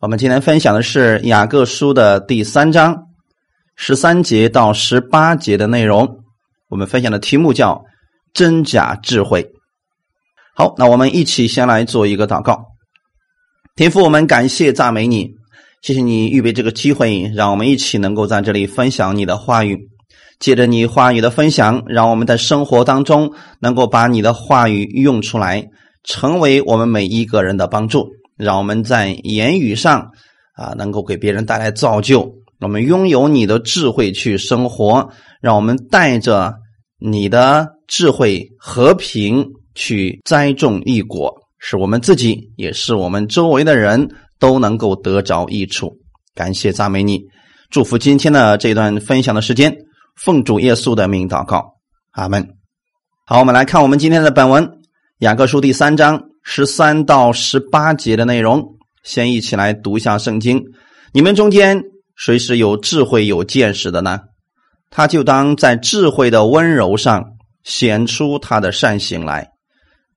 我们今天分享的是雅各书的第三章十三节到十八节的内容。我们分享的题目叫“真假智慧”。好，那我们一起先来做一个祷告。天父，我们感谢赞美你，谢谢你预备这个机会，让我们一起能够在这里分享你的话语。借着你话语的分享，让我们在生活当中能够把你的话语用出来，成为我们每一个人的帮助。让我们在言语上啊，能够给别人带来造就。我们拥有你的智慧去生活，让我们带着你的智慧和平去栽种一果，使我们自己也是我们周围的人都能够得着益处。感谢赞美你，祝福今天的这段分享的时间，奉主耶稣的名祷告，阿门。好，我们来看我们今天的本文《雅各书》第三章。十三到十八节的内容，先一起来读一下圣经。你们中间谁是有智慧、有见识的呢？他就当在智慧的温柔上显出他的善行来。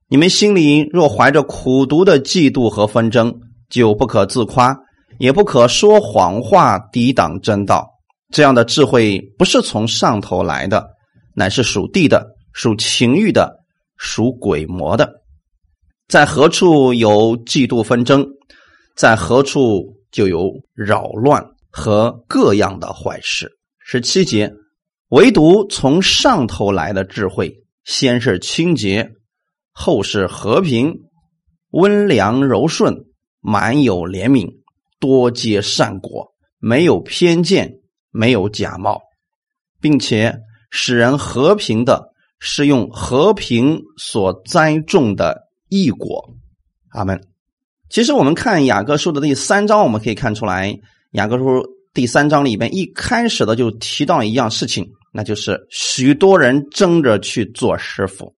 你们心里若怀着苦毒的嫉妒和纷争，就不可自夸，也不可说谎话抵挡真道。这样的智慧不是从上头来的，乃是属地的、属情欲的、属鬼魔的。在何处有嫉妒纷争，在何处就有扰乱和各样的坏事。十七节，唯独从上头来的智慧，先是清洁，后是和平，温良柔顺，满有怜悯，多结善果，没有偏见，没有假冒，并且使人和平的，是用和平所栽种的。异国，阿门。其实我们看雅各书的第三章，我们可以看出来，雅各书第三章里边一开始的就提到一样事情，那就是许多人争着去做师傅。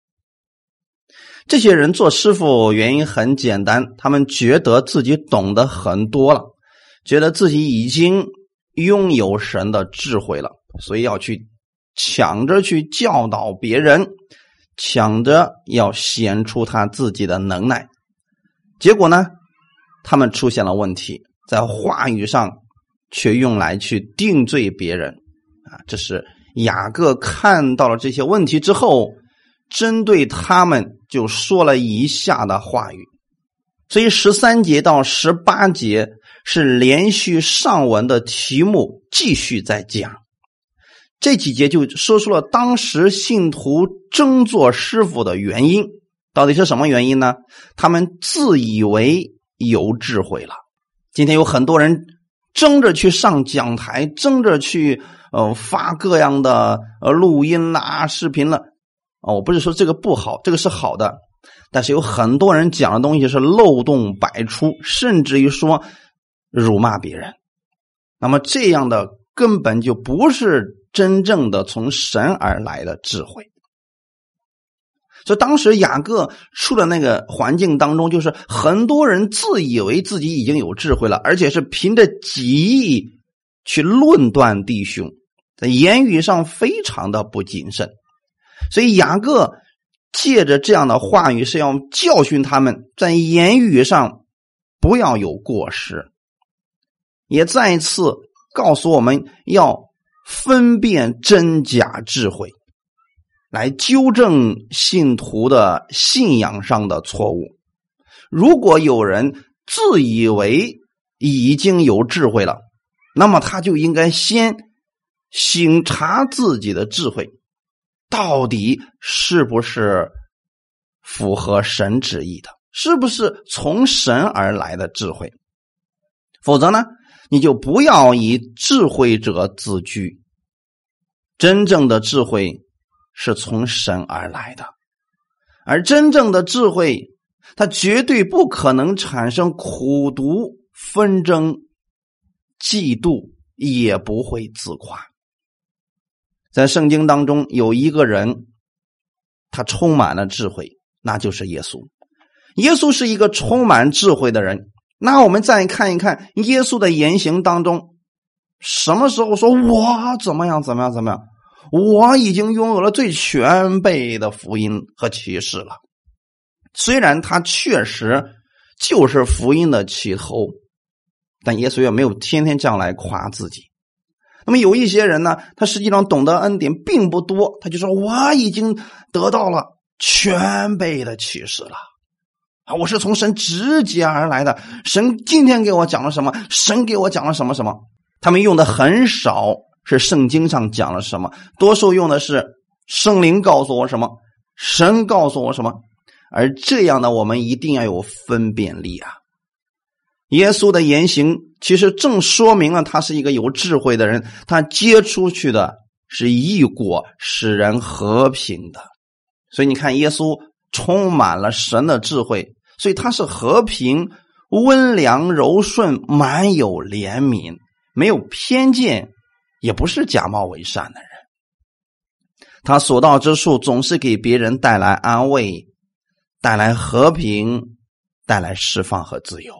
这些人做师傅原因很简单，他们觉得自己懂得很多了，觉得自己已经拥有神的智慧了，所以要去抢着去教导别人。抢着要显出他自己的能耐，结果呢，他们出现了问题，在话语上却用来去定罪别人啊！这是雅各看到了这些问题之后，针对他们就说了以下的话语。所以十三节到十八节是连续上文的题目，继续在讲。这几节就说出了当时信徒争做师傅的原因，到底是什么原因呢？他们自以为有智慧了。今天有很多人争着去上讲台，争着去呃发各样的呃录音啦、视频了。啊，我不是说这个不好，这个是好的，但是有很多人讲的东西是漏洞百出，甚至于说辱骂别人。那么这样的根本就不是。真正的从神而来的智慧，所以当时雅各处的那个环境当中，就是很多人自以为自己已经有智慧了，而且是凭着己意去论断弟兄，在言语上非常的不谨慎。所以雅各借着这样的话语，是要教训他们在言语上不要有过失，也再一次告诉我们要。分辨真假智慧，来纠正信徒的信仰上的错误。如果有人自以为已经有智慧了，那么他就应该先醒察自己的智慧，到底是不是符合神旨意的，是不是从神而来的智慧？否则呢？你就不要以智慧者自居。真正的智慧是从神而来的，而真正的智慧，它绝对不可能产生苦毒、纷争、嫉妒，也不会自夸。在圣经当中，有一个人，他充满了智慧，那就是耶稣。耶稣是一个充满智慧的人。那我们再看一看耶稣的言行当中，什么时候说我怎么样怎么样怎么样？我已经拥有了最全备的福音和启示了。虽然他确实就是福音的起头，但耶稣也没有天天这样来夸自己。那么有一些人呢，他实际上懂得恩典并不多，他就说我已经得到了全备的启示了啊，我是从神直接而来的，神今天给我讲了什么，神给我讲了什么什么。他们用的很少是圣经上讲了什么，多数用的是圣灵告诉我什么，神告诉我什么。而这样呢，我们一定要有分辨力啊。耶稣的言行其实正说明了他是一个有智慧的人，他接出去的是异果，使人和平的。所以你看，耶稣充满了神的智慧，所以他是和平、温良、柔顺、满有怜悯，没有偏见，也不是假冒伪善的人。他所到之处总是给别人带来安慰，带来和平，带来释放和自由。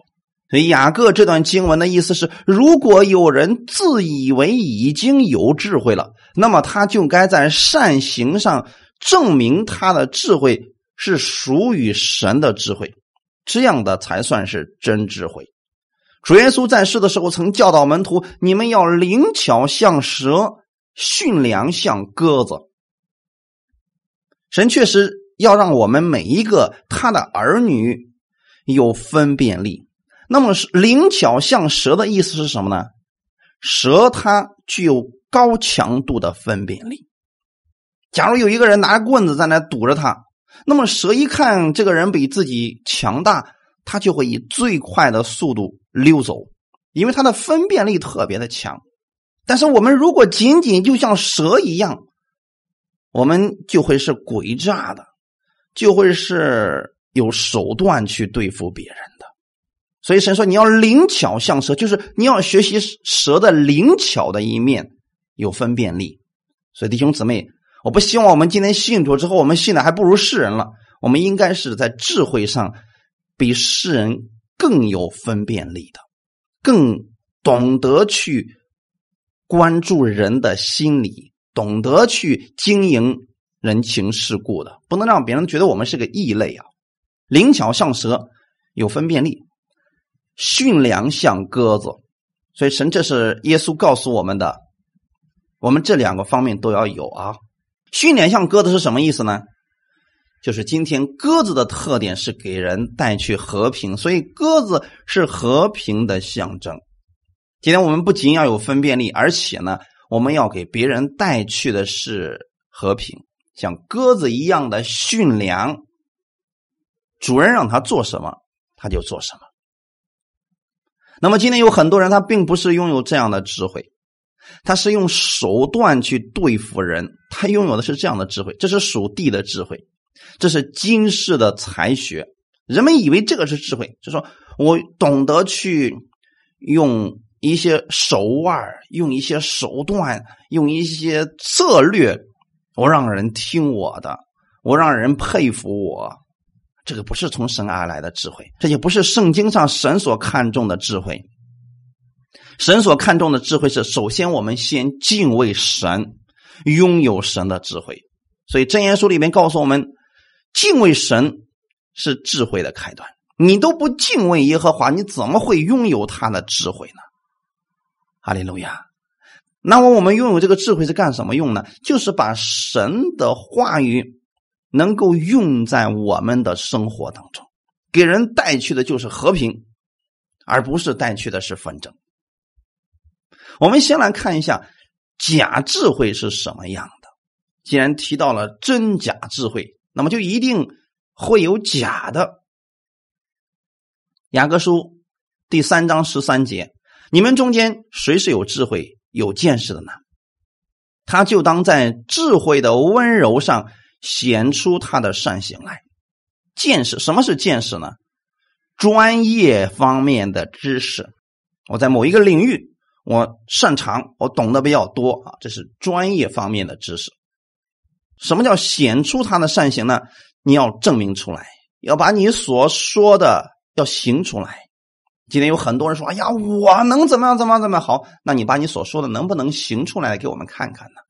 所以雅各这段经文的意思是：如果有人自以为已经有智慧了，那么他就该在善行上证明他的智慧是属于神的智慧，这样的才算是真智慧。主耶稣在世的时候曾教导门徒：你们要灵巧像蛇，驯良像鸽子。神确实要让我们每一个他的儿女有分辨力。那么灵巧像蛇的意思是什么呢？蛇它具有高强度的分辨力。假如有一个人拿着棍子在那堵着他，那么蛇一看这个人比自己强大，他就会以最快的速度溜走，因为它的分辨力特别的强。但是我们如果仅仅就像蛇一样，我们就会是诡诈的，就会是有手段去对付别人的。所以神说：“你要灵巧像蛇，就是你要学习蛇的灵巧的一面，有分辨力。”所以弟兄姊妹，我不希望我们今天信主之后，我们信的还不如世人了。我们应该是在智慧上比世人更有分辨力的，更懂得去关注人的心理，懂得去经营人情世故的，不能让别人觉得我们是个异类啊！灵巧像蛇，有分辨力。驯良像鸽子，所以神这是耶稣告诉我们的，我们这两个方面都要有啊。训练像鸽子是什么意思呢？就是今天鸽子的特点是给人带去和平，所以鸽子是和平的象征。今天我们不仅要有分辨力，而且呢，我们要给别人带去的是和平，像鸽子一样的驯良。主人让他做什么，他就做什么。那么今天有很多人，他并不是拥有这样的智慧，他是用手段去对付人，他拥有的是这样的智慧，这是属地的智慧，这是今世的才学。人们以为这个是智慧，就说我懂得去用一些手腕，用一些手段，用一些策略，我让人听我的，我让人佩服我。这个不是从神而来的智慧，这也不是圣经上神所看重的智慧。神所看重的智慧是，首先我们先敬畏神，拥有神的智慧。所以真言书里面告诉我们，敬畏神是智慧的开端。你都不敬畏耶和华，你怎么会拥有他的智慧呢？哈利路亚。那么我们拥有这个智慧是干什么用呢？就是把神的话语。能够用在我们的生活当中，给人带去的就是和平，而不是带去的是纷争。我们先来看一下假智慧是什么样的。既然提到了真假智慧，那么就一定会有假的。雅各书第三章十三节：你们中间谁是有智慧、有见识的呢？他就当在智慧的温柔上。显出他的善行来，见识什么是见识呢？专业方面的知识，我在某一个领域我擅长，我懂得比较多啊，这是专业方面的知识。什么叫显出他的善行呢？你要证明出来，要把你所说的要行出来。今天有很多人说：“哎呀，我能怎么样？怎么样？怎么样？”好，那你把你所说的能不能行出来给我们看看呢？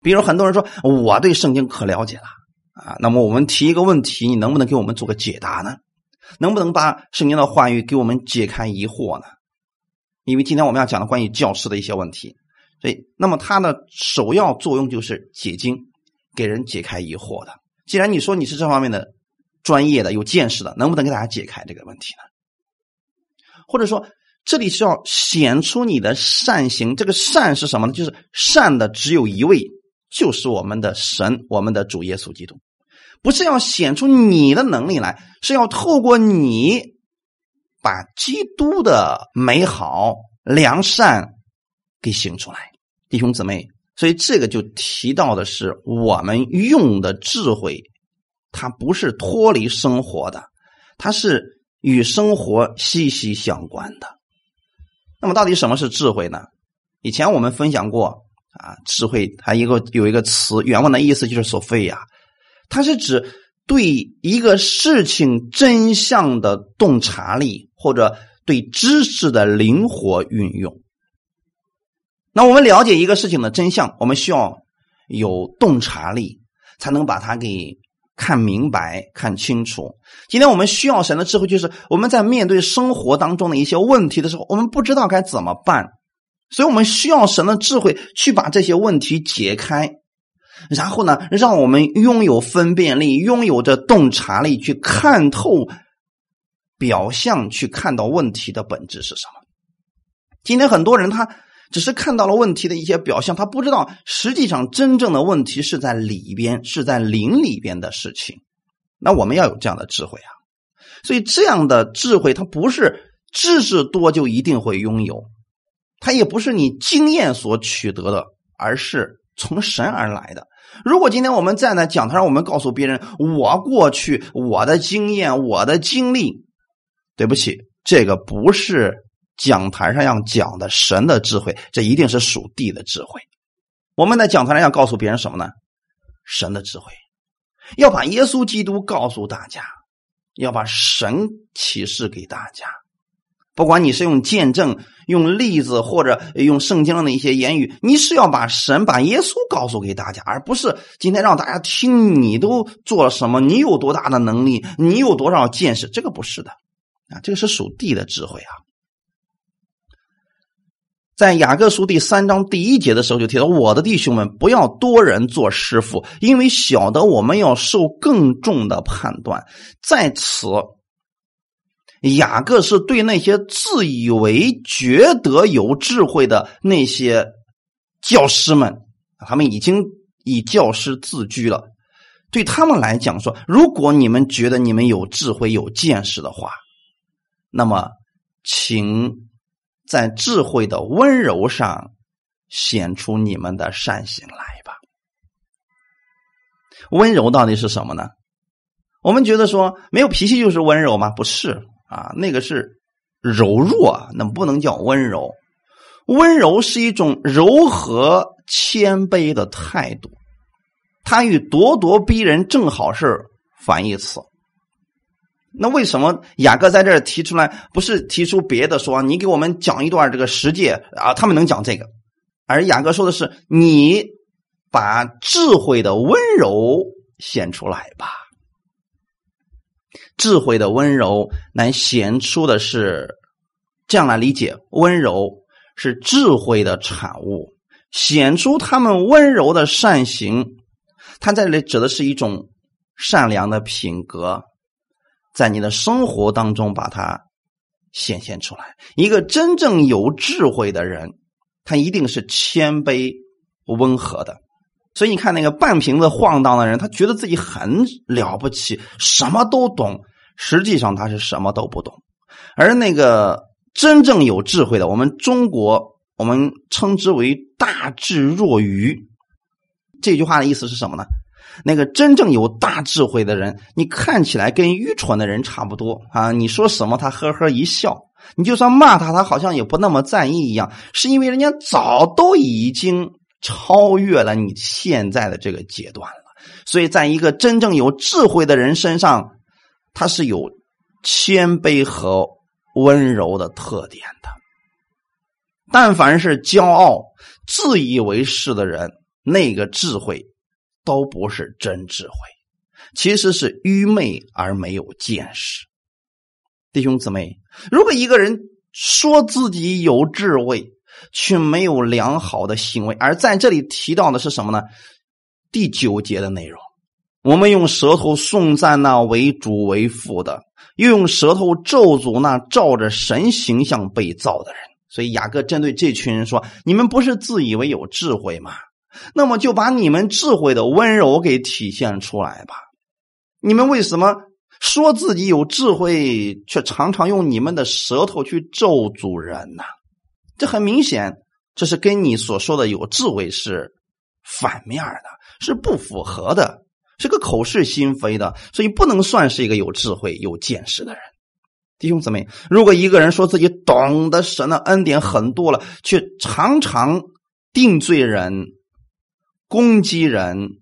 比如很多人说我对圣经可了解了啊，那么我们提一个问题，你能不能给我们做个解答呢？能不能把圣经的话语给我们解开疑惑呢？因为今天我们要讲的关于教师的一些问题，所以那么它的首要作用就是解经，给人解开疑惑的。既然你说你是这方面的专业的、有见识的，能不能给大家解开这个问题呢？或者说，这里是要显出你的善行。这个善是什么呢？就是善的只有一位，就是我们的神，我们的主耶稣基督。不是要显出你的能力来，是要透过你把基督的美好良善给行出来，弟兄姊妹。所以这个就提到的是我们用的智慧，它不是脱离生活的，它是与生活息息相关的。那么到底什么是智慧呢？以前我们分享过啊，智慧它一个有一个词，原文的意思就是“索菲亚”。它是指对一个事情真相的洞察力，或者对知识的灵活运用。那我们了解一个事情的真相，我们需要有洞察力，才能把它给看明白、看清楚。今天我们需要神的智慧，就是我们在面对生活当中的一些问题的时候，我们不知道该怎么办，所以我们需要神的智慧去把这些问题解开。然后呢，让我们拥有分辨力，拥有着洞察力，去看透表象，去看到问题的本质是什么。今天很多人他只是看到了问题的一些表象，他不知道实际上真正的问题是在里边，是在灵里边的事情。那我们要有这样的智慧啊！所以这样的智慧，它不是知识多就一定会拥有，它也不是你经验所取得的，而是。从神而来的。如果今天我们站在讲台上，我们告诉别人我过去我的经验、我的经历，对不起，这个不是讲台上要讲的神的智慧，这一定是属地的智慧。我们在讲台上要告诉别人什么呢？神的智慧，要把耶稣基督告诉大家，要把神启示给大家。不管你是用见证、用例子，或者用圣经上的一些言语，你是要把神、把耶稣告诉给大家，而不是今天让大家听你都做了什么，你有多大的能力，你有多少见识，这个不是的啊，这个是属地的智慧啊。在雅各书第三章第一节的时候就提到：“我的弟兄们，不要多人做师傅，因为晓得我们要受更重的判断。”在此。雅各是对那些自以为觉得有智慧的那些教师们，他们已经以教师自居了。对他们来讲说，如果你们觉得你们有智慧、有见识的话，那么请在智慧的温柔上显出你们的善行来吧。温柔到底是什么呢？我们觉得说没有脾气就是温柔吗？不是。啊，那个是柔弱，那不能叫温柔。温柔是一种柔和谦卑的态度，它与咄咄逼人正好是反义词。那为什么雅各在这儿提出来，不是提出别的说？你给我们讲一段这个实践啊，他们能讲这个，而雅各说的是你把智慧的温柔显出来吧。智慧的温柔能显出的是这样来理解：温柔是智慧的产物，显出他们温柔的善行。他在这里指的是一种善良的品格，在你的生活当中把它显现出来。一个真正有智慧的人，他一定是谦卑温和的。所以你看，那个半瓶子晃荡的人，他觉得自己很了不起，什么都懂。实际上他是什么都不懂，而那个真正有智慧的，我们中国我们称之为“大智若愚”。这句话的意思是什么呢？那个真正有大智慧的人，你看起来跟愚蠢的人差不多啊！你说什么，他呵呵一笑；你就算骂他，他好像也不那么在意一样。是因为人家早都已经超越了你现在的这个阶段了。所以，在一个真正有智慧的人身上。他是有谦卑和温柔的特点的。但凡是骄傲、自以为是的人，那个智慧都不是真智慧，其实是愚昧而没有见识。弟兄姊妹，如果一个人说自己有智慧，却没有良好的行为。而在这里提到的是什么呢？第九节的内容，我们用舌头颂赞那为主为父的，又用舌头咒诅那照着神形象被造的人。所以雅各针对这群人说：“你们不是自以为有智慧吗？那么就把你们智慧的温柔给体现出来吧。你们为什么说自己有智慧，却常常用你们的舌头去咒诅人呢？这很明显，这是跟你所说的有智慧是反面的，是不符合的，是个口是心非的，所以不能算是一个有智慧、有见识的人。”弟兄姊妹，如果一个人说自己懂得神的恩典很多了，却常常定罪人、攻击人、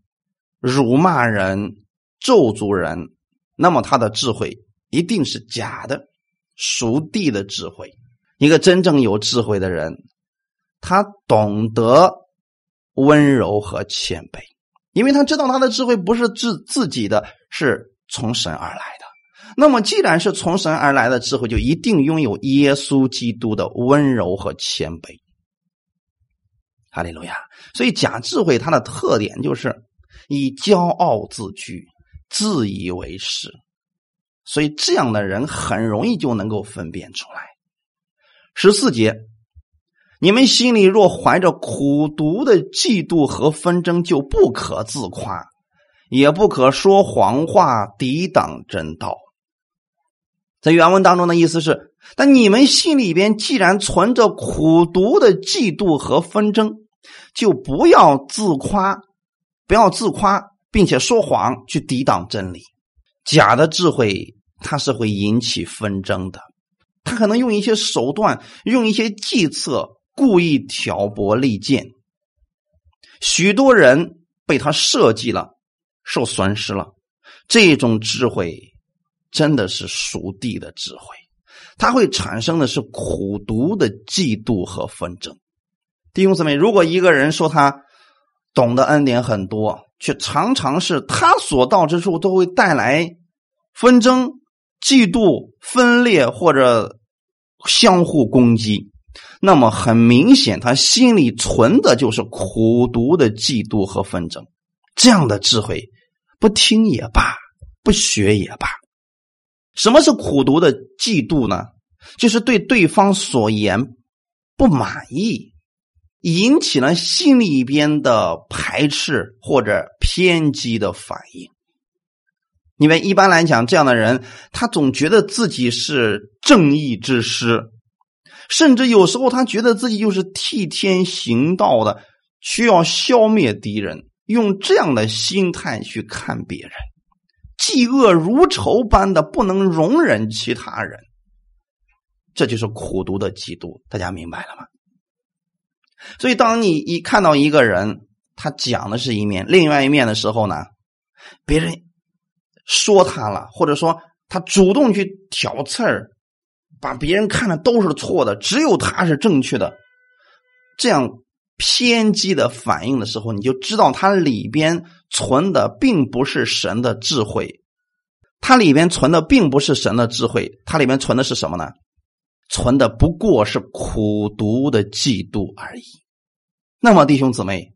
辱骂人、咒诅人，那么他的智慧一定是假的，属地的智慧。一个真正有智慧的人，他懂得温柔和谦卑，因为他知道他的智慧不是自自己的，是从神而来的。那么，既然是从神而来的智慧，就一定拥有耶稣基督的温柔和谦卑。哈利路亚！所以假智慧它的特点就是以骄傲自居，自以为是。所以这样的人很容易就能够分辨出来。十四节，你们心里若怀着苦毒的嫉妒和纷争，就不可自夸，也不可说谎话抵挡真道。在原文当中的意思是：但你们心里边既然存着苦毒的嫉妒和纷争，就不要自夸，不要自夸，并且说谎去抵挡真理。假的智慧它是会引起纷争的，他可能用一些手段，用一些计策，故意挑拨离间。许多人被他设计了，受损失了。这种智慧。真的是属地的智慧，它会产生的是苦毒的嫉妒和纷争。弟兄姊妹，如果一个人说他懂得恩典很多，却常常是他所到之处都会带来纷争、嫉妒、分裂或者相互攻击，那么很明显，他心里存的就是苦毒的嫉妒和纷争。这样的智慧，不听也罢，不学也罢。什么是苦读的嫉妒呢？就是对对方所言不满意，引起了心里边的排斥或者偏激的反应。因为一般来讲，这样的人他总觉得自己是正义之师，甚至有时候他觉得自己就是替天行道的，需要消灭敌人，用这样的心态去看别人。嫉恶如仇般的不能容忍其他人，这就是苦读的嫉妒。大家明白了吗？所以，当你一看到一个人他讲的是一面，另外一面的时候呢，别人说他了，或者说他主动去挑刺儿，把别人看的都是错的，只有他是正确的，这样偏激的反应的时候，你就知道他里边。存的并不是神的智慧，它里边存的并不是神的智慧，它里面存的是什么呢？存的不过是苦毒的嫉妒而已。那么，弟兄姊妹，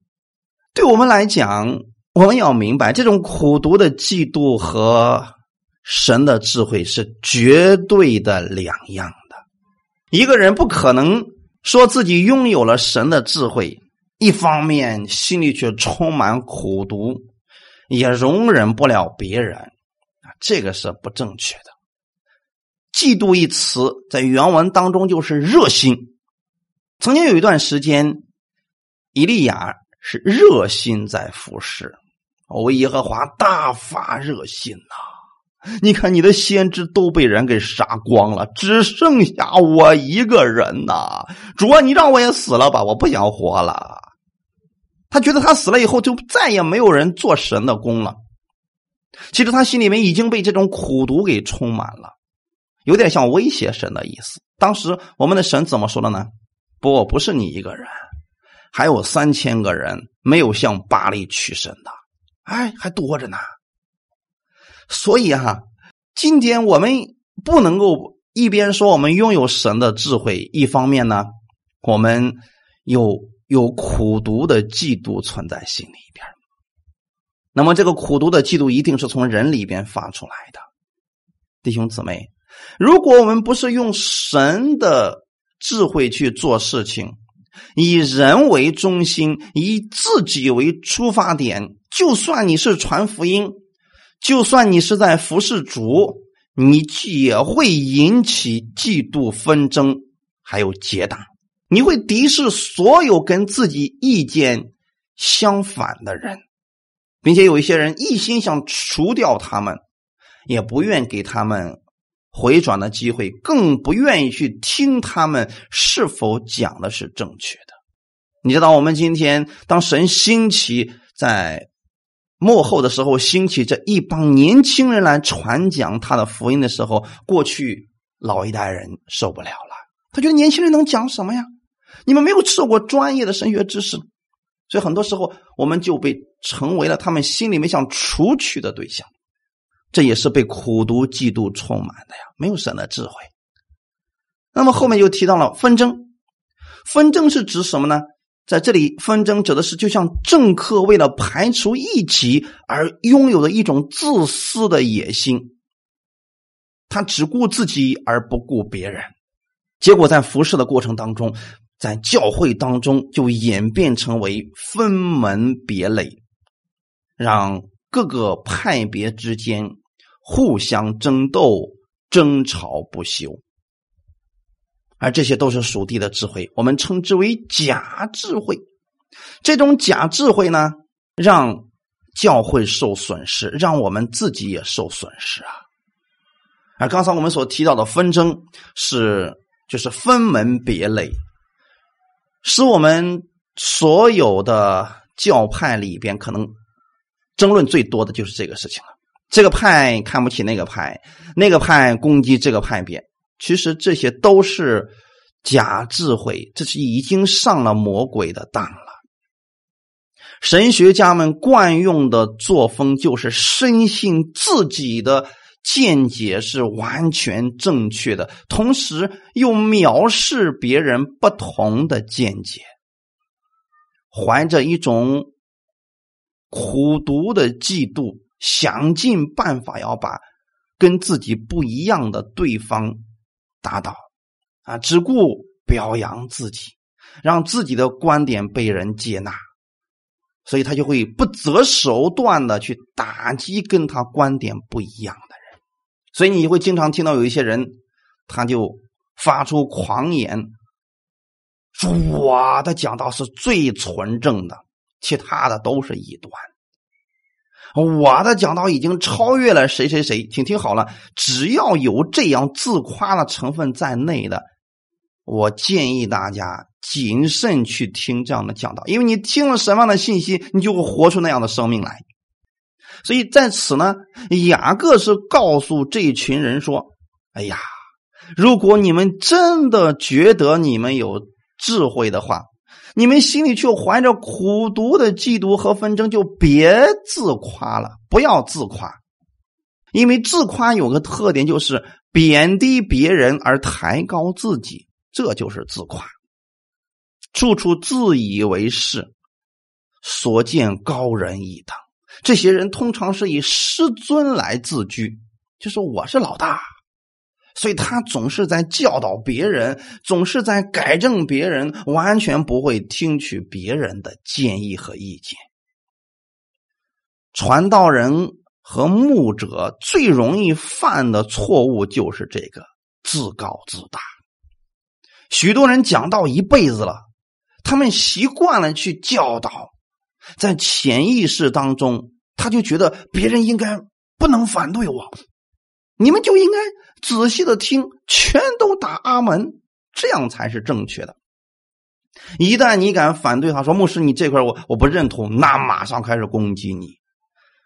对我们来讲，我们要明白，这种苦读的嫉妒和神的智慧是绝对的两样的。一个人不可能说自己拥有了神的智慧。一方面心里却充满苦读，也容忍不了别人啊，这个是不正确的。嫉妒一词在原文当中就是热心。曾经有一段时间，以利亚是热心在服侍，为耶和华大发热心呐。你看，你的先知都被人给杀光了，只剩下我一个人呐。主啊，你让我也死了吧，我不想活了。他觉得他死了以后就再也没有人做神的功了。其实他心里面已经被这种苦毒给充满了，有点像威胁神的意思。当时我们的神怎么说的呢？不，不是你一个人，还有三千个人没有向巴黎取神的，哎，还多着呢。所以啊，今天我们不能够一边说我们拥有神的智慧，一方面呢，我们有有苦毒的嫉妒存在心里边。那么，这个苦毒的嫉妒一定是从人里边发出来的，弟兄姊妹。如果我们不是用神的智慧去做事情，以人为中心，以自己为出发点，就算你是传福音，就算你是在服侍主，你也会引起嫉妒、纷争，还有结党。你会敌视所有跟自己意见相反的人，并且有一些人一心想除掉他们，也不愿给他们。回转的机会，更不愿意去听他们是否讲的是正确的。你知道，我们今天当神兴起在幕后的时候，兴起这一帮年轻人来传讲他的福音的时候，过去老一代人受不了了，他觉得年轻人能讲什么呀？你们没有受过专业的神学知识，所以很多时候我们就被成为了他们心里面想除去的对象。这也是被苦读、嫉妒充满的呀，没有神的智慧。那么后面又提到了纷争，纷争是指什么呢？在这里，纷争指的是就像政客为了排除异己而拥有的一种自私的野心，他只顾自己而不顾别人，结果在服侍的过程当中，在教会当中就演变成为分门别类，让各个派别之间。互相争斗、争吵不休，而这些都是属地的智慧，我们称之为假智慧。这种假智慧呢，让教会受损失，让我们自己也受损失啊。而刚才我们所提到的纷争，是就是分门别类，使我们所有的教派里边，可能争论最多的就是这个事情。这个派看不起那个派，那个派攻击这个派别，其实这些都是假智慧，这是已经上了魔鬼的当了。神学家们惯用的作风就是深信自己的见解是完全正确的，同时又藐视别人不同的见解，怀着一种苦毒的嫉妒。想尽办法要把跟自己不一样的对方打倒，啊，只顾表扬自己，让自己的观点被人接纳，所以他就会不择手段的去打击跟他观点不一样的人。所以你会经常听到有一些人，他就发出狂言，说我的讲道是最纯正的，其他的都是异端。我的讲道已经超越了谁谁谁，请听好了，只要有这样自夸的成分在内的，我建议大家谨慎去听这样的讲道，因为你听了什么样的信息，你就会活出那样的生命来。所以在此呢，雅各是告诉这一群人说：“哎呀，如果你们真的觉得你们有智慧的话。”你们心里却怀着苦毒的嫉妒和纷争，就别自夸了，不要自夸，因为自夸有个特点，就是贬低别人而抬高自己，这就是自夸。处处自以为是，所见高人一等。这些人通常是以师尊来自居，就说我是老大。所以他总是在教导别人，总是在改正别人，完全不会听取别人的建议和意见。传道人和牧者最容易犯的错误就是这个自高自大。许多人讲道一辈子了，他们习惯了去教导，在潜意识当中，他就觉得别人应该不能反对我。你们就应该仔细的听，全都打阿门，这样才是正确的。一旦你敢反对他，说牧师你这块我我不认同，那马上开始攻击你，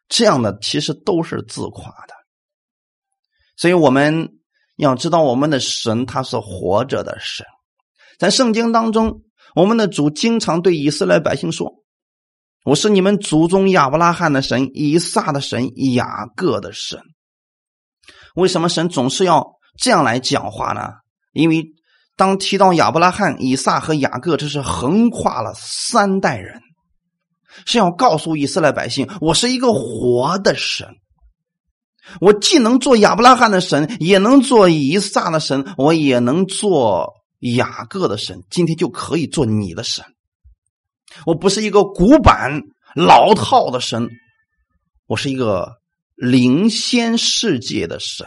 这样的其实都是自夸的。所以我们要知道，我们的神他是活着的神，在圣经当中，我们的主经常对以色列百姓说：“我是你们祖宗亚伯拉罕的神，以撒的神，雅各的神。”为什么神总是要这样来讲话呢？因为当提到亚伯拉罕、以撒和雅各，这是横跨了三代人，是要告诉以色列百姓：我是一个活的神，我既能做亚伯拉罕的神，也能做以撒的神，我也能做雅各的神。今天就可以做你的神。我不是一个古板老套的神，我是一个领先世界的神。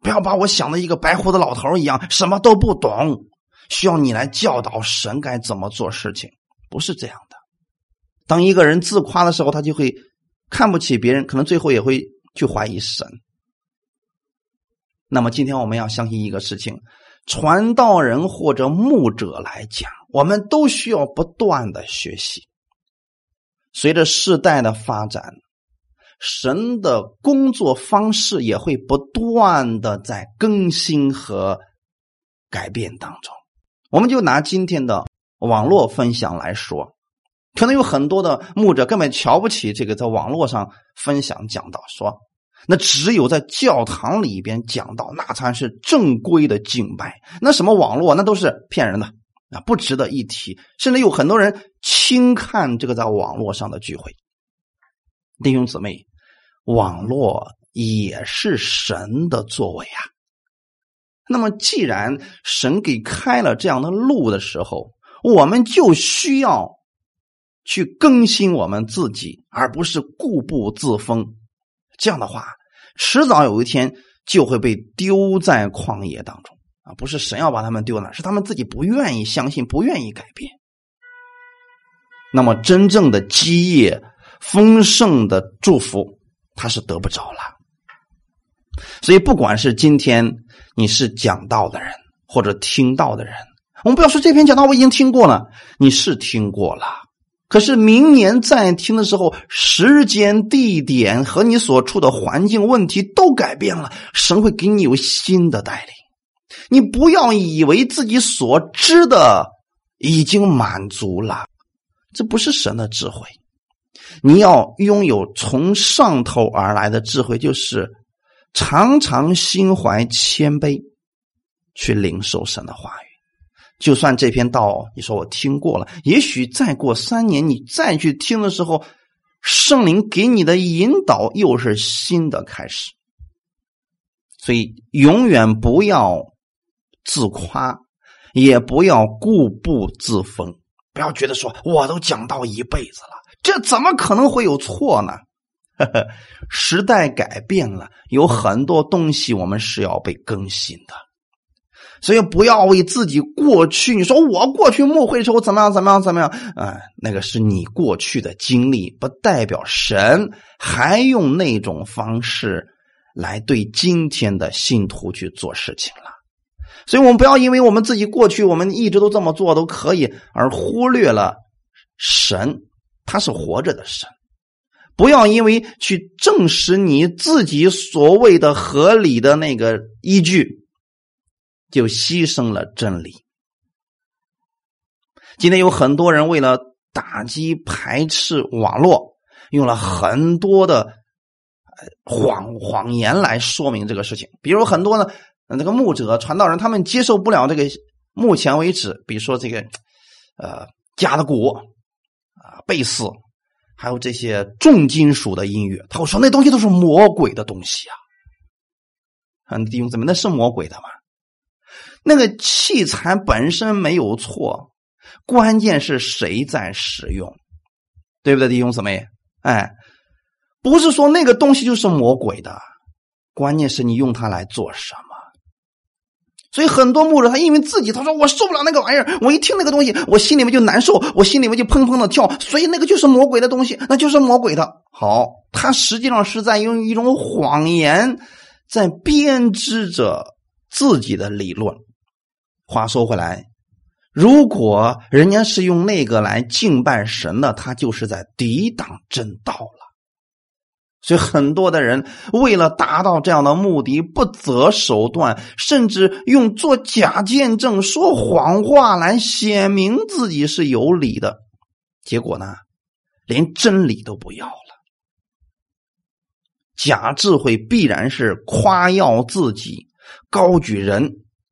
不要把我想的一个白胡子老头一样，什么都不懂，需要你来教导神该怎么做事情，不是这样的。当一个人自夸的时候，他就会看不起别人，可能最后也会去怀疑神。那么今天我们要相信一个事情：传道人或者牧者来讲，我们都需要不断的学习。随着世代的发展。神的工作方式也会不断的在更新和改变当中。我们就拿今天的网络分享来说，可能有很多的牧者根本瞧不起这个在网络上分享讲道，说那只有在教堂里边讲道，那才是正规的敬拜。那什么网络，那都是骗人的啊，不值得一提。甚至有很多人轻看这个在网络上的聚会，弟兄姊妹。网络也是神的作为啊。那么，既然神给开了这样的路的时候，我们就需要去更新我们自己，而不是固步自封。这样的话，迟早有一天就会被丢在旷野当中啊！不是神要把他们丢那，是他们自己不愿意相信，不愿意改变。那么，真正的基业、丰盛的祝福。他是得不着了，所以不管是今天你是讲道的人，或者听到的人，我们不要说这篇讲道我已经听过了，你是听过了，可是明年再听的时候，时间、地点和你所处的环境问题都改变了，神会给你有新的带领。你不要以为自己所知的已经满足了，这不是神的智慧。你要拥有从上头而来的智慧，就是常常心怀谦卑，去领受神的话语。就算这篇道你说我听过了，也许再过三年你再去听的时候，圣灵给你的引导又是新的开始。所以永远不要自夸，也不要固步自封，不要觉得说我都讲到一辈子了。这怎么可能会有错呢？呵 呵时代改变了，有很多东西我们是要被更新的，所以不要为自己过去。你说我过去牧会时候怎么样怎么样怎么样？啊，那个是你过去的经历，不代表神还用那种方式来对今天的信徒去做事情了。所以我们不要因为我们自己过去我们一直都这么做都可以，而忽略了神。他是活着的神，不要因为去证实你自己所谓的合理的那个依据，就牺牲了真理。今天有很多人为了打击排斥网络，用了很多的谎谎言来说明这个事情。比如很多呢，那个牧者、传道人，他们接受不了这个。目前为止，比如说这个，呃，加的鼓。贝斯，还有这些重金属的音乐，他会说那东西都是魔鬼的东西啊！啊，弟兄姊妹，那是魔鬼的吗？那个器材本身没有错，关键是谁在使用，对不对，弟兄姊妹？哎，不是说那个东西就是魔鬼的，关键是你用它来做什么。所以很多牧者他因为自己他说我受不了那个玩意儿，我一听那个东西，我心里面就难受，我心里面就砰砰的跳，所以那个就是魔鬼的东西，那就是魔鬼的。好，他实际上是在用一种谎言在编织着自己的理论。话说回来，如果人家是用那个来敬拜神的，他就是在抵挡真道了。所以，很多的人为了达到这样的目的，不择手段，甚至用做假见证、说谎话来显明自己是有理的。结果呢，连真理都不要了。假智慧必然是夸耀自己，高举人，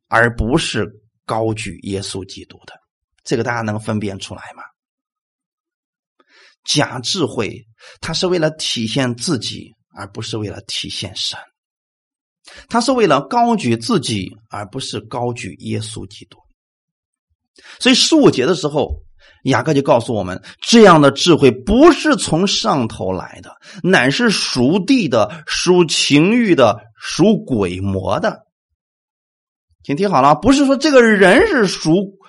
而不是高举耶稣基督的。这个大家能分辨出来吗？假智慧，它是为了体现自己，而不是为了体现神；他是为了高举自己，而不是高举耶稣基督。所以十五节的时候，雅各就告诉我们：这样的智慧不是从上头来的，乃是属地的、属情欲的、属鬼魔的。请听好了，不是说这个人是属。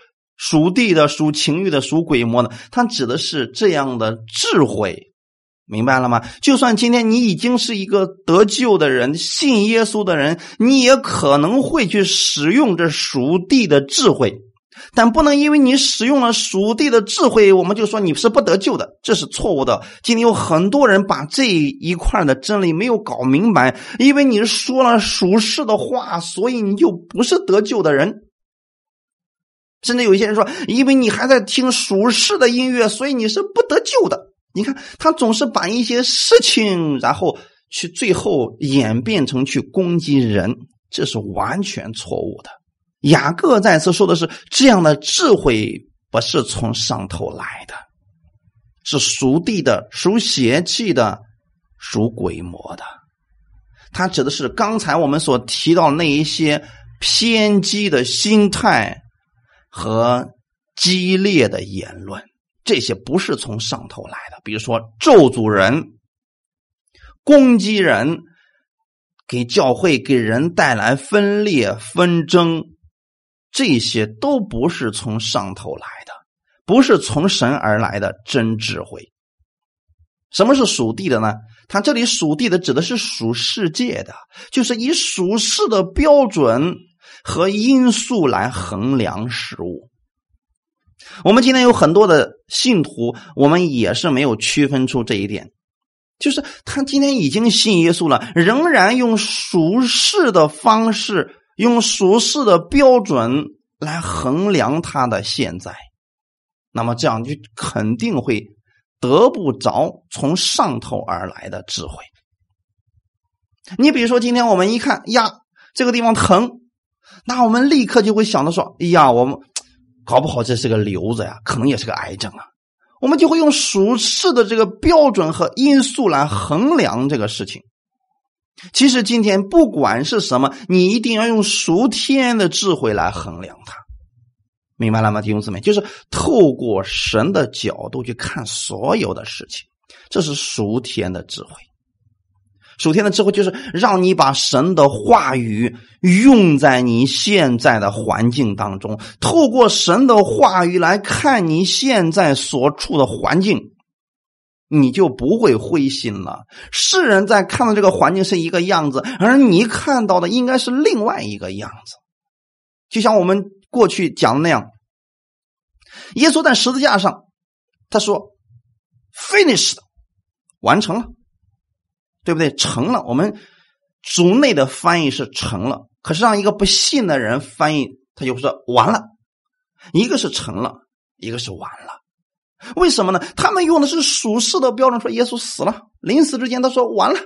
属地的、属情欲的、属鬼魔的，他指的是这样的智慧，明白了吗？就算今天你已经是一个得救的人、信耶稣的人，你也可能会去使用这属地的智慧，但不能因为你使用了属地的智慧，我们就说你是不得救的，这是错误的。今天有很多人把这一块的真理没有搞明白，因为你说了属世的话，所以你就不是得救的人。甚至有一些人说，因为你还在听属世的音乐，所以你是不得救的。你看，他总是把一些事情，然后去最后演变成去攻击人，这是完全错误的。雅各再次说的是，这样的智慧不是从上头来的，是属地的、属邪气的、属鬼魔的。他指的是刚才我们所提到那一些偏激的心态。和激烈的言论，这些不是从上头来的。比如说咒诅人、攻击人，给教会、给人带来分裂纷争，这些都不是从上头来的，不是从神而来的真智慧。什么是属地的呢？他这里属地的指的是属世界的，就是以属世的标准。和因素来衡量事物。我们今天有很多的信徒，我们也是没有区分出这一点，就是他今天已经信耶稣了，仍然用俗世的方式，用俗世的标准来衡量他的现在，那么这样就肯定会得不着从上头而来的智慧。你比如说，今天我们一看呀，这个地方疼。那我们立刻就会想到说：“哎呀，我们搞不好这是个瘤子呀，可能也是个癌症啊。”我们就会用属世的这个标准和因素来衡量这个事情。其实今天不管是什么，你一定要用属天的智慧来衡量它，明白了吗，弟兄姊妹？就是透过神的角度去看所有的事情，这是属天的智慧。属天的智慧就是让你把神的话语用在你现在的环境当中，透过神的话语来看你现在所处的环境，你就不会灰心了。世人在看到这个环境是一个样子，而你看到的应该是另外一个样子。就像我们过去讲的那样，耶稣在十字架上，他说：“finished，完成了。”对不对？成了，我们族内的翻译是成了，可是让一个不信的人翻译，他就说完了。一个是成了，一个是完了。为什么呢？他们用的是属世的标准，说耶稣死了，临死之前他说完了，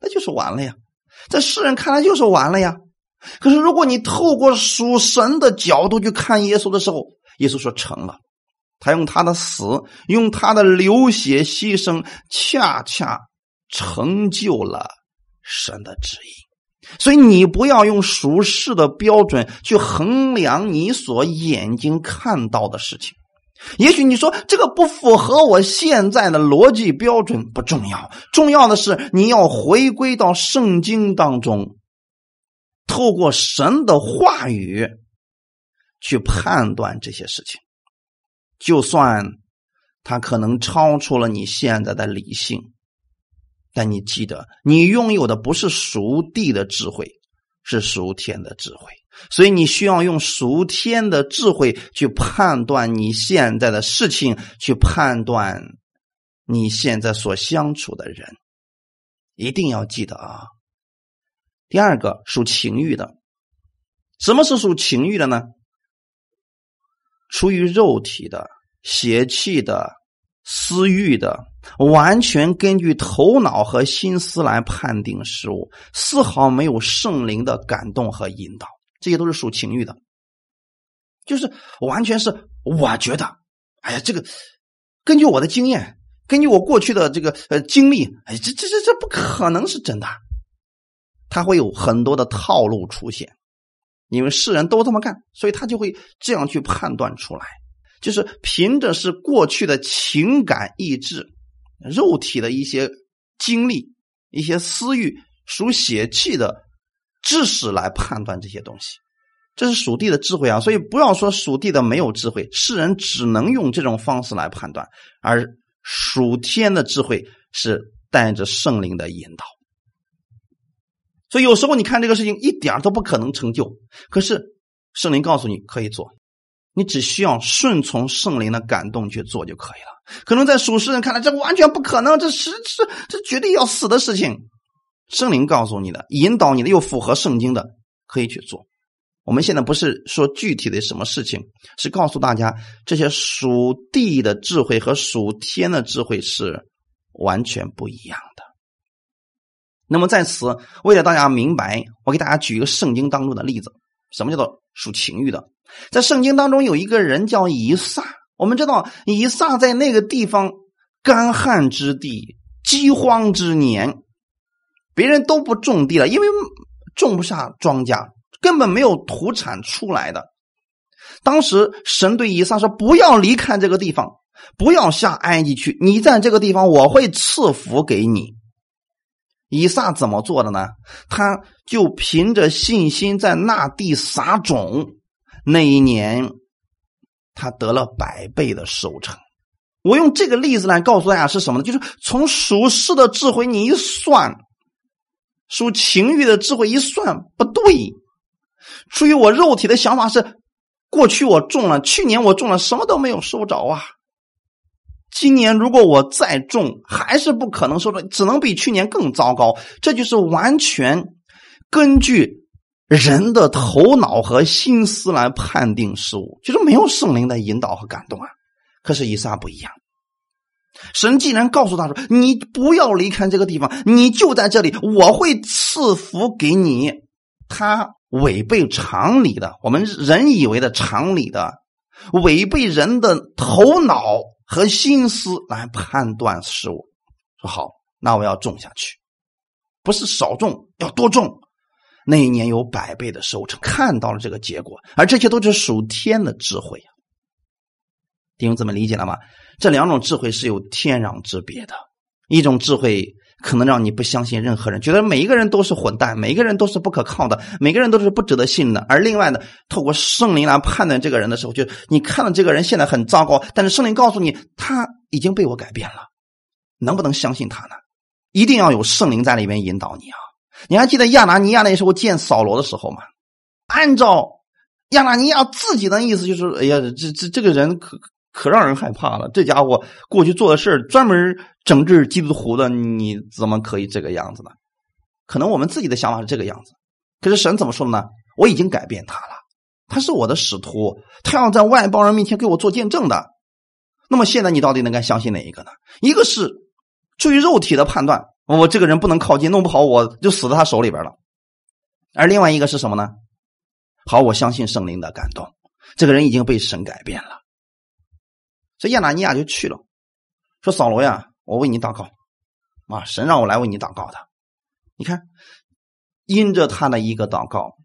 那就是完了呀。在世人看来就是完了呀。可是如果你透过属神的角度去看耶稣的时候，耶稣说成了，他用他的死，用他的流血牺牲，恰恰。成就了神的旨意，所以你不要用俗世的标准去衡量你所眼睛看到的事情。也许你说这个不符合我现在的逻辑标准，不重要，重要的是你要回归到圣经当中，透过神的话语去判断这些事情，就算他可能超出了你现在的理性。但你记得，你拥有的不是属地的智慧，是属天的智慧。所以你需要用属天的智慧去判断你现在的事情，去判断你现在所相处的人。一定要记得啊！第二个属情欲的，什么是属情欲的呢？出于肉体的、邪气的、私欲的。完全根据头脑和心思来判定事物，丝毫没有圣灵的感动和引导，这些都是属情欲的，就是完全是我觉得，哎呀，这个根据我的经验，根据我过去的这个呃经历，哎，这这这这不可能是真的，他会有很多的套路出现，因为世人都这么干，所以他就会这样去判断出来，就是凭着是过去的情感意志。肉体的一些经历、一些私欲、属血气的知识来判断这些东西，这是属地的智慧啊！所以不要说属地的没有智慧，世人只能用这种方式来判断，而属天的智慧是带着圣灵的引导。所以有时候你看这个事情一点都不可能成就，可是圣灵告诉你可以做。你只需要顺从圣灵的感动去做就可以了。可能在属世人看来，这完全不可能，这是这这绝对要死的事情。圣灵告诉你的，引导你的，又符合圣经的，可以去做。我们现在不是说具体的什么事情，是告诉大家这些属地的智慧和属天的智慧是完全不一样的。那么在此，为了大家明白，我给大家举一个圣经当中的例子：什么叫做属情欲的？在圣经当中有一个人叫以撒，我们知道以撒在那个地方干旱之地、饥荒之年，别人都不种地了，因为种不下庄稼，根本没有土产出来的。当时神对以撒说：“不要离开这个地方，不要下埃及去，你在这个地方，我会赐福给你。”以撒怎么做的呢？他就凭着信心在那地撒种。那一年，他得了百倍的收成。我用这个例子来告诉大家是什么呢？就是从属世的智慧你一算，属情欲的智慧一算不对。出于我肉体的想法是，过去我种了，去年我种了，什么都没有收着啊。今年如果我再种，还是不可能收着，只能比去年更糟糕。这就是完全根据。人的头脑和心思来判定事物，就是没有圣灵的引导和感动啊。可是以撒不一样，神既然告诉他说：“你不要离开这个地方，你就在这里，我会赐福给你。”他违背常理的，我们人以为的常理的，违背人的头脑和心思来判断事物。说好，那我要种下去，不是少种，要多种。那一年有百倍的收成，看到了这个结果，而这些都是属天的智慧呀。弟兄姊妹理解了吗？这两种智慧是有天壤之别的。一种智慧可能让你不相信任何人，觉得每一个人都是混蛋，每一个人都是不可靠的，每个人都是不值得信的。而另外呢，透过圣灵来判断这个人的时候，就你看到这个人现在很糟糕，但是圣灵告诉你他已经被我改变了，能不能相信他呢？一定要有圣灵在里面引导你啊。你还记得亚拿尼亚那时候见扫罗的时候吗？按照亚拿尼亚自己的意思，就是哎呀，这这这个人可可让人害怕了。这家伙过去做的事专门整治基督徒的，你怎么可以这个样子呢？可能我们自己的想法是这个样子，可是神怎么说呢？我已经改变他了，他是我的使徒，他要在外邦人面前给我做见证的。那么现在你到底能该相信哪一个呢？一个是出于肉体的判断。我这个人不能靠近，弄不好我就死在他手里边了。而另外一个是什么呢？好，我相信圣灵的感动，这个人已经被神改变了。所以亚拿尼亚就去了，说：“扫罗呀，我为你祷告啊，神让我来为你祷告的。你看，因着他的一个祷告，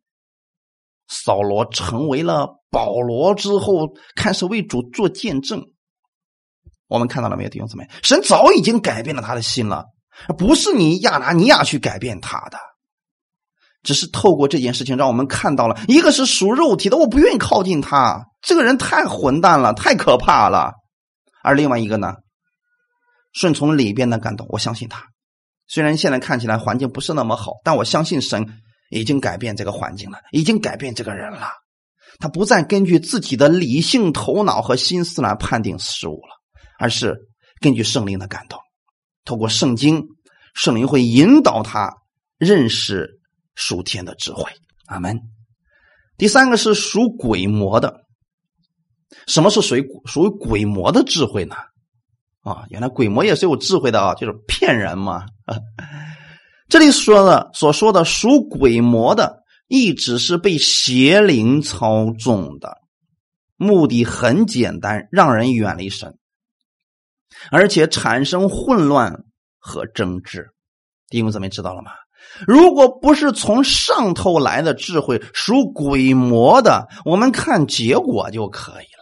扫罗成为了保罗之后，开始为主做见证。我们看到了没有，弟兄姊妹？神早已经改变了他的心了。”不是你亚拿尼亚去改变他的，只是透过这件事情，让我们看到了一个是属肉体的，我不愿意靠近他，这个人太混蛋了，太可怕了；而另外一个呢，顺从里边的感动，我相信他。虽然现在看起来环境不是那么好，但我相信神已经改变这个环境了，已经改变这个人了。他不再根据自己的理性头脑和心思来判定事物了，而是根据圣灵的感动。透过圣经，圣灵会引导他认识属天的智慧。阿门。第三个是属鬼魔的。什么是属属于鬼魔的智慧呢？啊，原来鬼魔也是有智慧的啊，就是骗人嘛。这里说的所说的属鬼魔的，一直是被邪灵操纵的，目的很简单，让人远离神，而且产生混乱和争执。弟兄姊妹知道了吗？如果不是从上头来的智慧，属鬼魔的，我们看结果就可以了。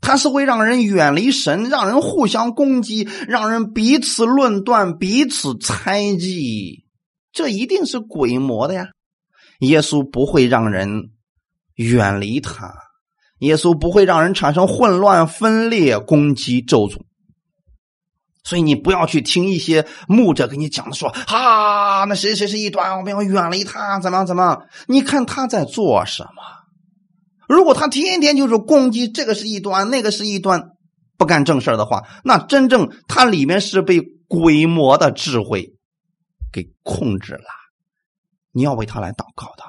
它是会让人远离神，让人互相攻击，让人彼此论断、彼此猜忌，这一定是鬼魔的呀。耶稣不会让人远离他，耶稣不会让人产生混乱、分裂、攻击、咒诅。所以你不要去听一些牧者给你讲的说啊，那谁谁是异端，我们要远离他，怎么怎么？你看他在做什么？如果他天天就是攻击这个是一端，那个是一端，不干正事的话，那真正他里面是被鬼魔的智慧给控制了。你要为他来祷告的，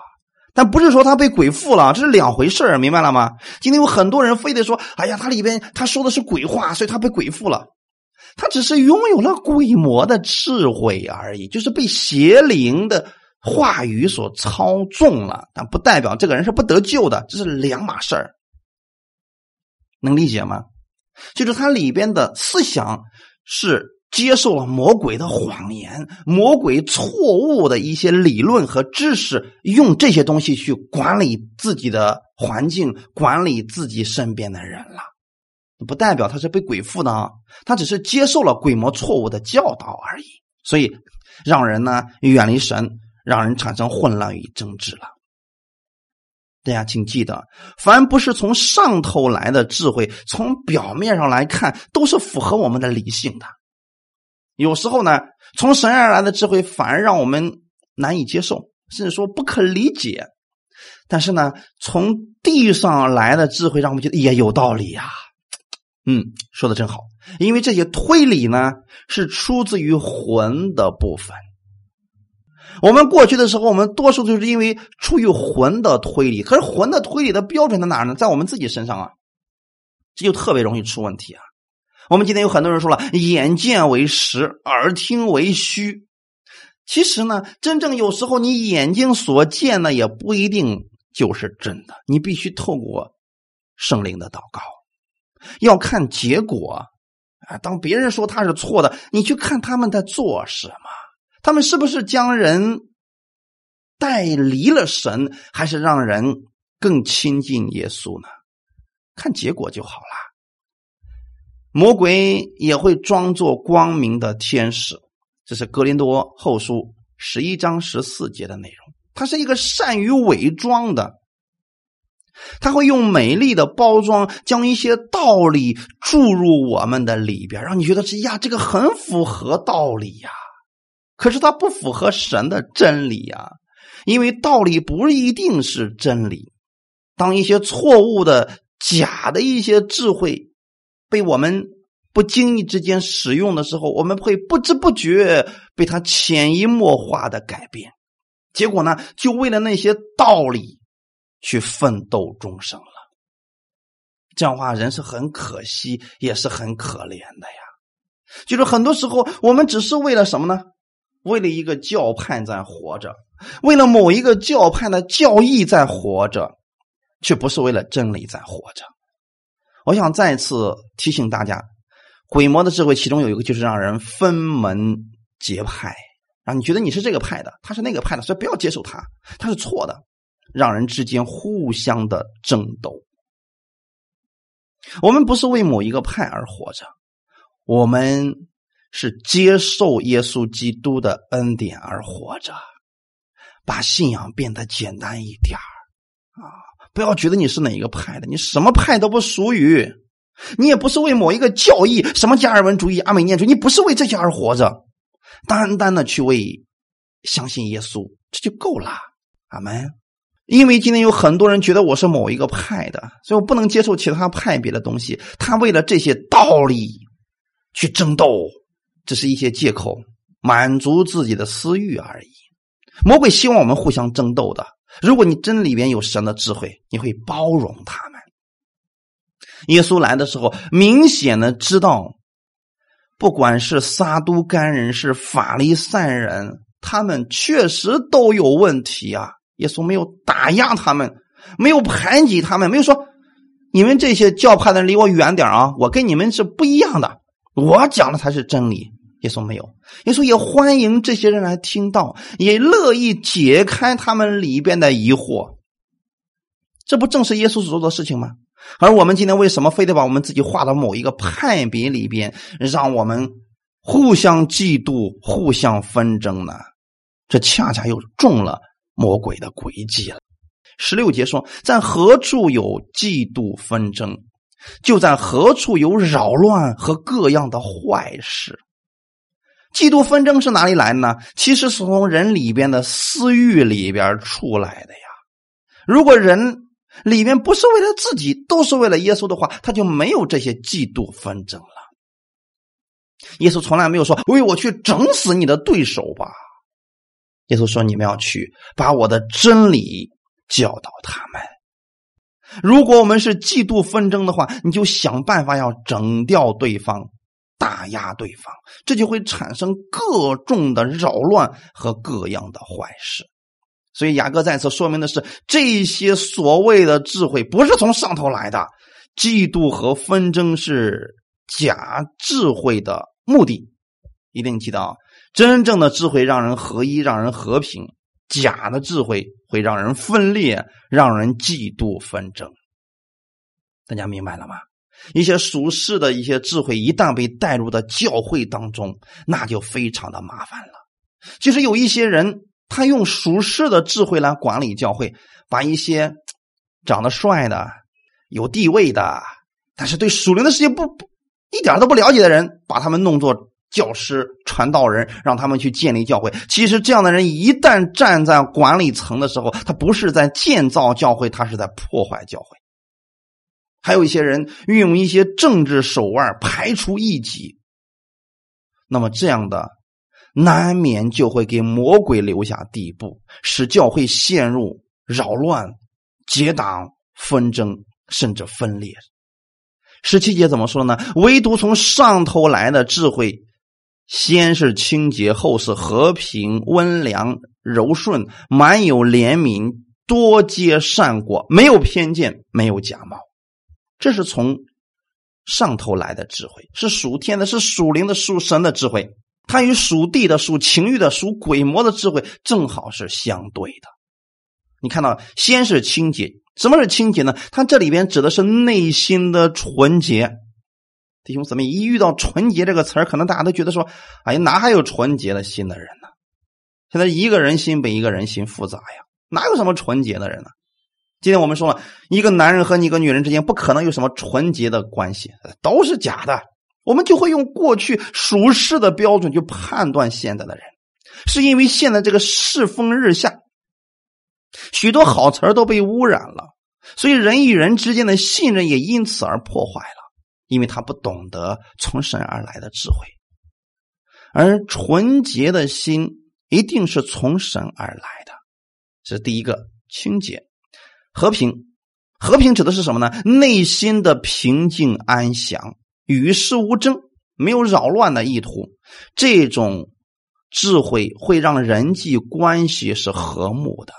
但不是说他被鬼附了，这是两回事明白了吗？今天有很多人非得说，哎呀，他里边他说的是鬼话，所以他被鬼附了。他只是拥有了鬼魔的智慧而已，就是被邪灵的话语所操纵了，但不代表这个人是不得救的，这是两码事儿。能理解吗？就是他里边的思想是接受了魔鬼的谎言、魔鬼错误的一些理论和知识，用这些东西去管理自己的环境，管理自己身边的人了。不代表他是被鬼附的啊，他只是接受了鬼魔错误的教导而已，所以让人呢远离神，让人产生混乱与争执了。大家请记得，凡不是从上头来的智慧，从表面上来看都是符合我们的理性的。有时候呢，从神而来的智慧反而让我们难以接受，甚至说不可理解。但是呢，从地上来的智慧让我们觉得也有道理呀。嗯，说的真好，因为这些推理呢是出自于魂的部分。我们过去的时候，我们多数就是因为出于魂的推理，可是魂的推理的标准在哪呢？在我们自己身上啊，这就特别容易出问题啊。我们今天有很多人说了，眼见为实，耳听为虚。其实呢，真正有时候你眼睛所见的也不一定就是真的，你必须透过圣灵的祷告。要看结果啊！当别人说他是错的，你去看他们在做什么，他们是不是将人带离了神，还是让人更亲近耶稣呢？看结果就好了。魔鬼也会装作光明的天使，这是格林多后书十一章十四节的内容。他是一个善于伪装的。他会用美丽的包装，将一些道理注入我们的里边，让你觉得是呀，这个很符合道理呀。可是它不符合神的真理呀，因为道理不一定是真理。当一些错误的、假的一些智慧被我们不经意之间使用的时候，我们会不知不觉被它潜移默化的改变。结果呢，就为了那些道理。去奋斗终生了，这样的话人是很可惜，也是很可怜的呀。就是很多时候，我们只是为了什么呢？为了一个教派在活着，为了某一个教派的教义在活着，却不是为了真理在活着。我想再次提醒大家，鬼魔的智慧其中有一个就是让人分门结派，啊，你觉得你是这个派的，他是那个派的，所以不要接受他，他是错的。让人之间互相的争斗。我们不是为某一个派而活着，我们是接受耶稣基督的恩典而活着。把信仰变得简单一点啊！不要觉得你是哪一个派的，你什么派都不属于。你也不是为某一个教义，什么加尔文主义、阿美念主义，你不是为这些而活着，单单的去为相信耶稣，这就够了。阿门。因为今天有很多人觉得我是某一个派的，所以我不能接受其他派别的东西。他为了这些道理去争斗，这是一些借口，满足自己的私欲而已。魔鬼希望我们互相争斗的。如果你真里边有神的智慧，你会包容他们。耶稣来的时候，明显的知道不管是撒都干人是法利赛人，他们确实都有问题啊。耶稣没有打压他们，没有排挤他们，没有说你们这些教派的人离我远点啊，我跟你们是不一样的，我讲的才是真理。耶稣没有，耶稣也欢迎这些人来听到，也乐意解开他们里边的疑惑。这不正是耶稣所做的事情吗？而我们今天为什么非得把我们自己划到某一个派别里边，让我们互相嫉妒、互相纷争呢？这恰恰又中了魔鬼的诡计了。十六节说：“在何处有嫉妒纷争，就在何处有扰乱和各样的坏事。”嫉妒纷争是哪里来的呢？其实是从人里边的私欲里边出来的呀。如果人里面不是为了自己，都是为了耶稣的话，他就没有这些嫉妒纷争了。耶稣从来没有说：“为我去整死你的对手吧。”耶稣说：“你们要去把我的真理教导他们。如果我们是嫉妒纷争的话，你就想办法要整掉对方。”打压对方，这就会产生各种的扰乱和各样的坏事。所以雅各再次说明的是，这些所谓的智慧不是从上头来的，嫉妒和纷争是假智慧的目的。一定记得啊，真正的智慧让人合一，让人和平；假的智慧会让人分裂，让人嫉妒纷争。大家明白了吗？一些俗世的一些智慧，一旦被带入到教会当中，那就非常的麻烦了。就是有一些人，他用俗世的智慧来管理教会，把一些长得帅的、有地位的，但是对属灵的事情不不一点都不了解的人，把他们弄作教师、传道人，让他们去建立教会。其实这样的人一旦站在管理层的时候，他不是在建造教会，他是在破坏教会。还有一些人运用一些政治手腕排除异己，那么这样的难免就会给魔鬼留下地步，使教会陷入扰乱、结党、纷争，甚至分裂。十七节怎么说呢？唯独从上头来的智慧，先是清洁，后是和平、温良、柔顺，满有怜悯，多结善果，没有偏见，没有假冒。这是从上头来的智慧，是属天的，是属灵的，属神的智慧。它与属地的、属情欲的、属鬼魔的智慧正好是相对的。你看到，先是清洁，什么是清洁呢？它这里边指的是内心的纯洁。弟兄姊妹，一遇到“纯洁”这个词儿，可能大家都觉得说：“哎，哪还有纯洁的心的人呢？”现在一个人心比一个人心复杂呀，哪有什么纯洁的人呢？今天我们说了一个男人和一个女人之间不可能有什么纯洁的关系，都是假的。我们就会用过去属世的标准去判断现在的人，是因为现在这个世风日下，许多好词儿都被污染了，所以人与人之间的信任也因此而破坏了，因为他不懂得从神而来的智慧，而纯洁的心一定是从神而来的，这是第一个清洁。和平，和平指的是什么呢？内心的平静安详，与世无争，没有扰乱的意图。这种智慧会让人际关系是和睦的。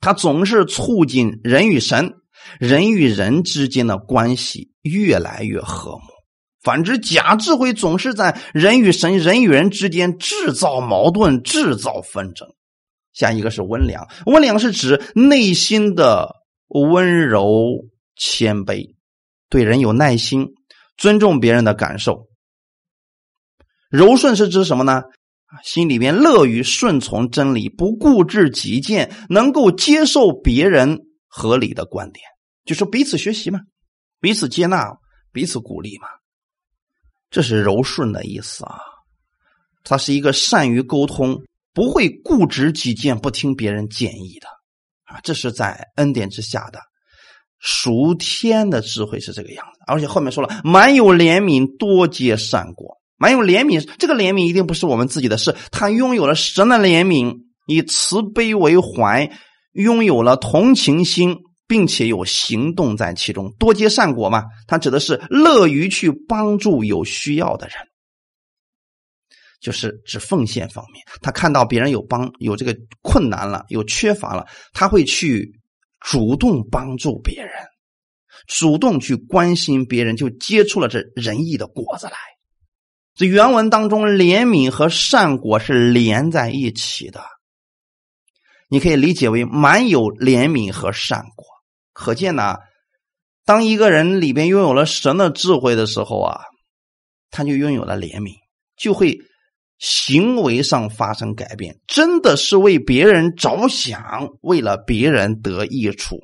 它总是促进人与神、人与人之间的关系越来越和睦。反之，假智慧总是在人与神、人与人之间制造矛盾、制造纷争。下一个是温良，温良是指内心的温柔谦卑，对人有耐心，尊重别人的感受。柔顺是指什么呢？心里边乐于顺从真理，不固执己见，能够接受别人合理的观点，就是彼此学习嘛，彼此接纳，彼此鼓励嘛。这是柔顺的意思啊，他是一个善于沟通。不会固执己见，不听别人建议的啊！这是在恩典之下的熟天的智慧是这个样子。而且后面说了，满有怜悯，多结善果。满有怜悯，这个怜悯一定不是我们自己的事，他拥有了神的怜悯，以慈悲为怀，拥有了同情心，并且有行动在其中，多结善果嘛。他指的是乐于去帮助有需要的人，就是指奉献方面。他看到别人有帮有这个困难了，有缺乏了，他会去主动帮助别人，主动去关心别人，就结出了这仁义的果子来。这原文当中，怜悯和善果是连在一起的，你可以理解为满有怜悯和善。可见呢，当一个人里边拥有了神的智慧的时候啊，他就拥有了怜悯，就会行为上发生改变，真的是为别人着想，为了别人得益处，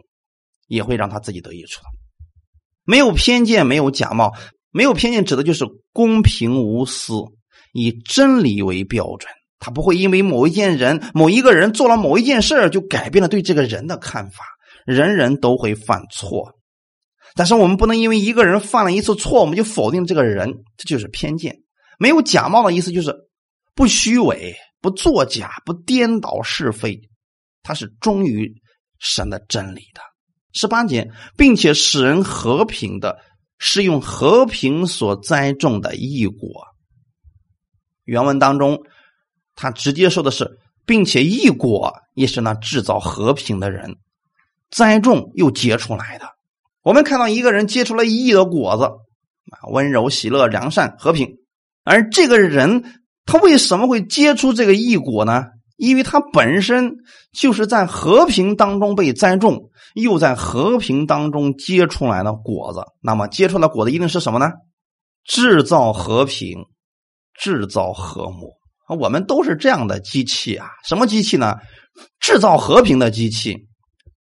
也会让他自己得益处。没有偏见，没有假冒，没有偏见指的就是公平无私，以真理为标准。他不会因为某一件人、某一个人做了某一件事就改变了对这个人的看法。人人都会犯错，但是我们不能因为一个人犯了一次错，我们就否定这个人，这就是偏见。没有假冒的意思，就是不虚伪、不作假、不颠倒是非，他是忠于神的真理的。十八节，并且使人和平的，是用和平所栽种的异果。原文当中，他直接说的是，并且异果也是那制造和平的人。栽种又结出来的，我们看到一个人结出了义的果子，啊，温柔、喜乐、良善、和平。而这个人他为什么会结出这个义果呢？因为他本身就是在和平当中被栽种，又在和平当中结出来的果子。那么结出来的果子一定是什么呢？制造和平，制造和睦。我们都是这样的机器啊！什么机器呢？制造和平的机器。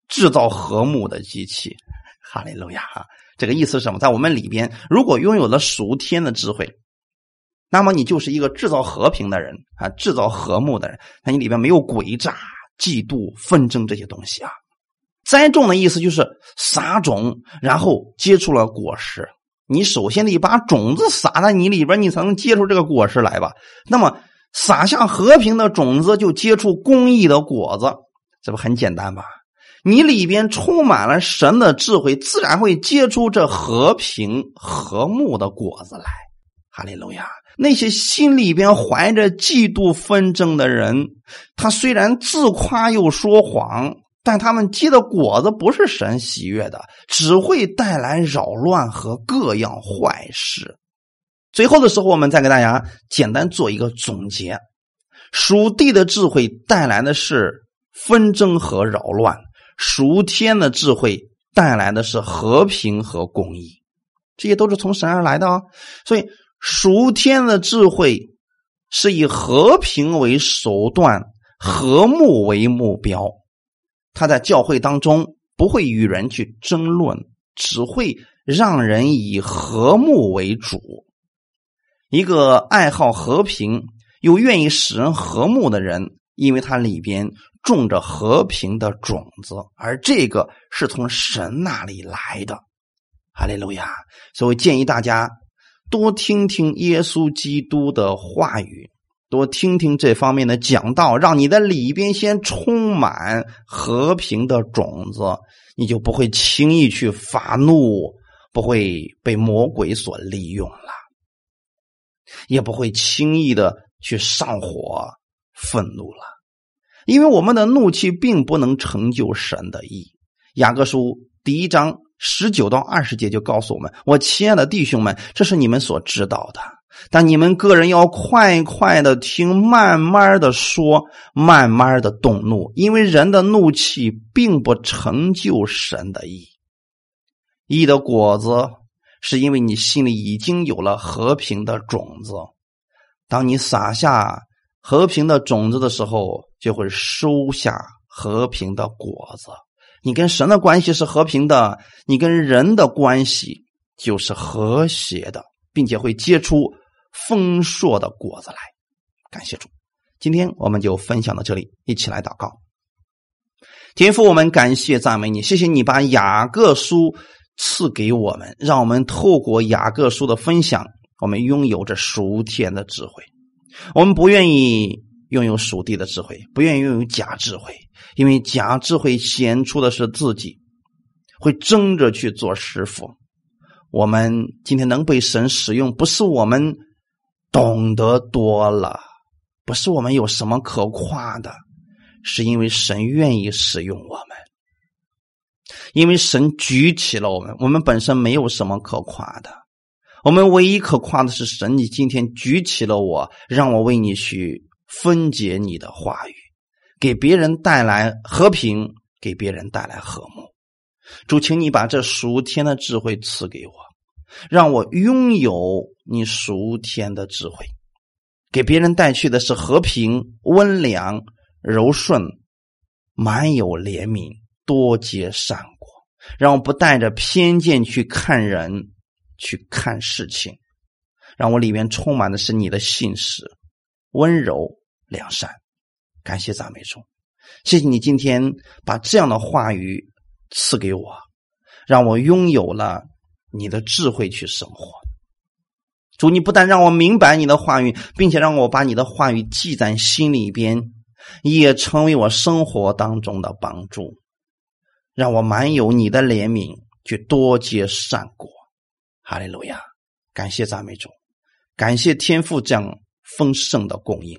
制造和睦的机器，哈利路亚！哈，这个意思是什么？在我们里边，如果拥有了属天的智慧，那么你就是一个制造和平的人啊，制造和睦的人。那你里边没有诡诈、嫉妒、纷争这些东西啊。栽种的意思就是撒种，然后结出了果实。你首先得把种子撒在你里边，你才能结出这个果实来吧。那么撒下和平的种子，就结出公益的果子，这不很简单吗？你里边充满了神的智慧，自然会结出这和平和睦的果子来。哈利路亚！那些心里边怀着嫉妒纷争的人，他虽然自夸又说谎，但他们结的果子不是神喜悦的，只会带来扰乱和各样坏事。最后的时候，我们再给大家简单做一个总结：属地的智慧带来的是纷争和扰乱。属天的智慧带来的是和平和公义，这些都是从神而来的啊。所以，属天的智慧是以和平为手段，和睦为目标。他在教会当中不会与人去争论，只会让人以和睦为主。一个爱好和平又愿意使人和睦的人，因为他里边。种着和平的种子，而这个是从神那里来的，哈利路亚！所以建议大家多听听耶稣基督的话语，多听听这方面的讲道，让你的里边先充满和平的种子，你就不会轻易去发怒，不会被魔鬼所利用了，也不会轻易的去上火、愤怒了。因为我们的怒气并不能成就神的意。雅各书第一章十九到二十节就告诉我们：“我亲爱的弟兄们，这是你们所知道的，但你们个人要快快的听，慢慢的说，慢慢的动怒，因为人的怒气并不成就神的意。义的果子是因为你心里已经有了和平的种子，当你撒下和平的种子的时候。”就会收下和平的果子。你跟神的关系是和平的，你跟人的关系就是和谐的，并且会结出丰硕的果子来。感谢主，今天我们就分享到这里，一起来祷告。天父，我们感谢赞美你，谢谢你把雅各书赐给我们，让我们透过雅各书的分享，我们拥有着属天的智慧。我们不愿意。拥有属地的智慧，不愿意拥有假智慧，因为假智慧显出的是自己，会争着去做师傅。我们今天能被神使用，不是我们懂得多了，不是我们有什么可夸的，是因为神愿意使用我们，因为神举起了我们。我们本身没有什么可夸的，我们唯一可夸的是神，你今天举起了我，让我为你去分解你的话语，给别人带来和平，给别人带来和睦。主，请你把这属天的智慧赐给我，让我拥有你属天的智慧，给别人带去的是和平、温良、柔顺，满有怜悯，多结善果。让我不带着偏见去看人，去看事情，让我里面充满的是你的信实、温柔、良善。感谢赞美主，谢谢你今天把这样的话语。赐给我，让我拥有了你的智慧去生活。主，你不但让我明白你的话语，并且让我把你的话语记在心里边，也成为我生活当中的帮助，让我满有你的怜悯，去多结善果。哈利路亚！感谢赞美主，感谢天父这样丰盛的供应，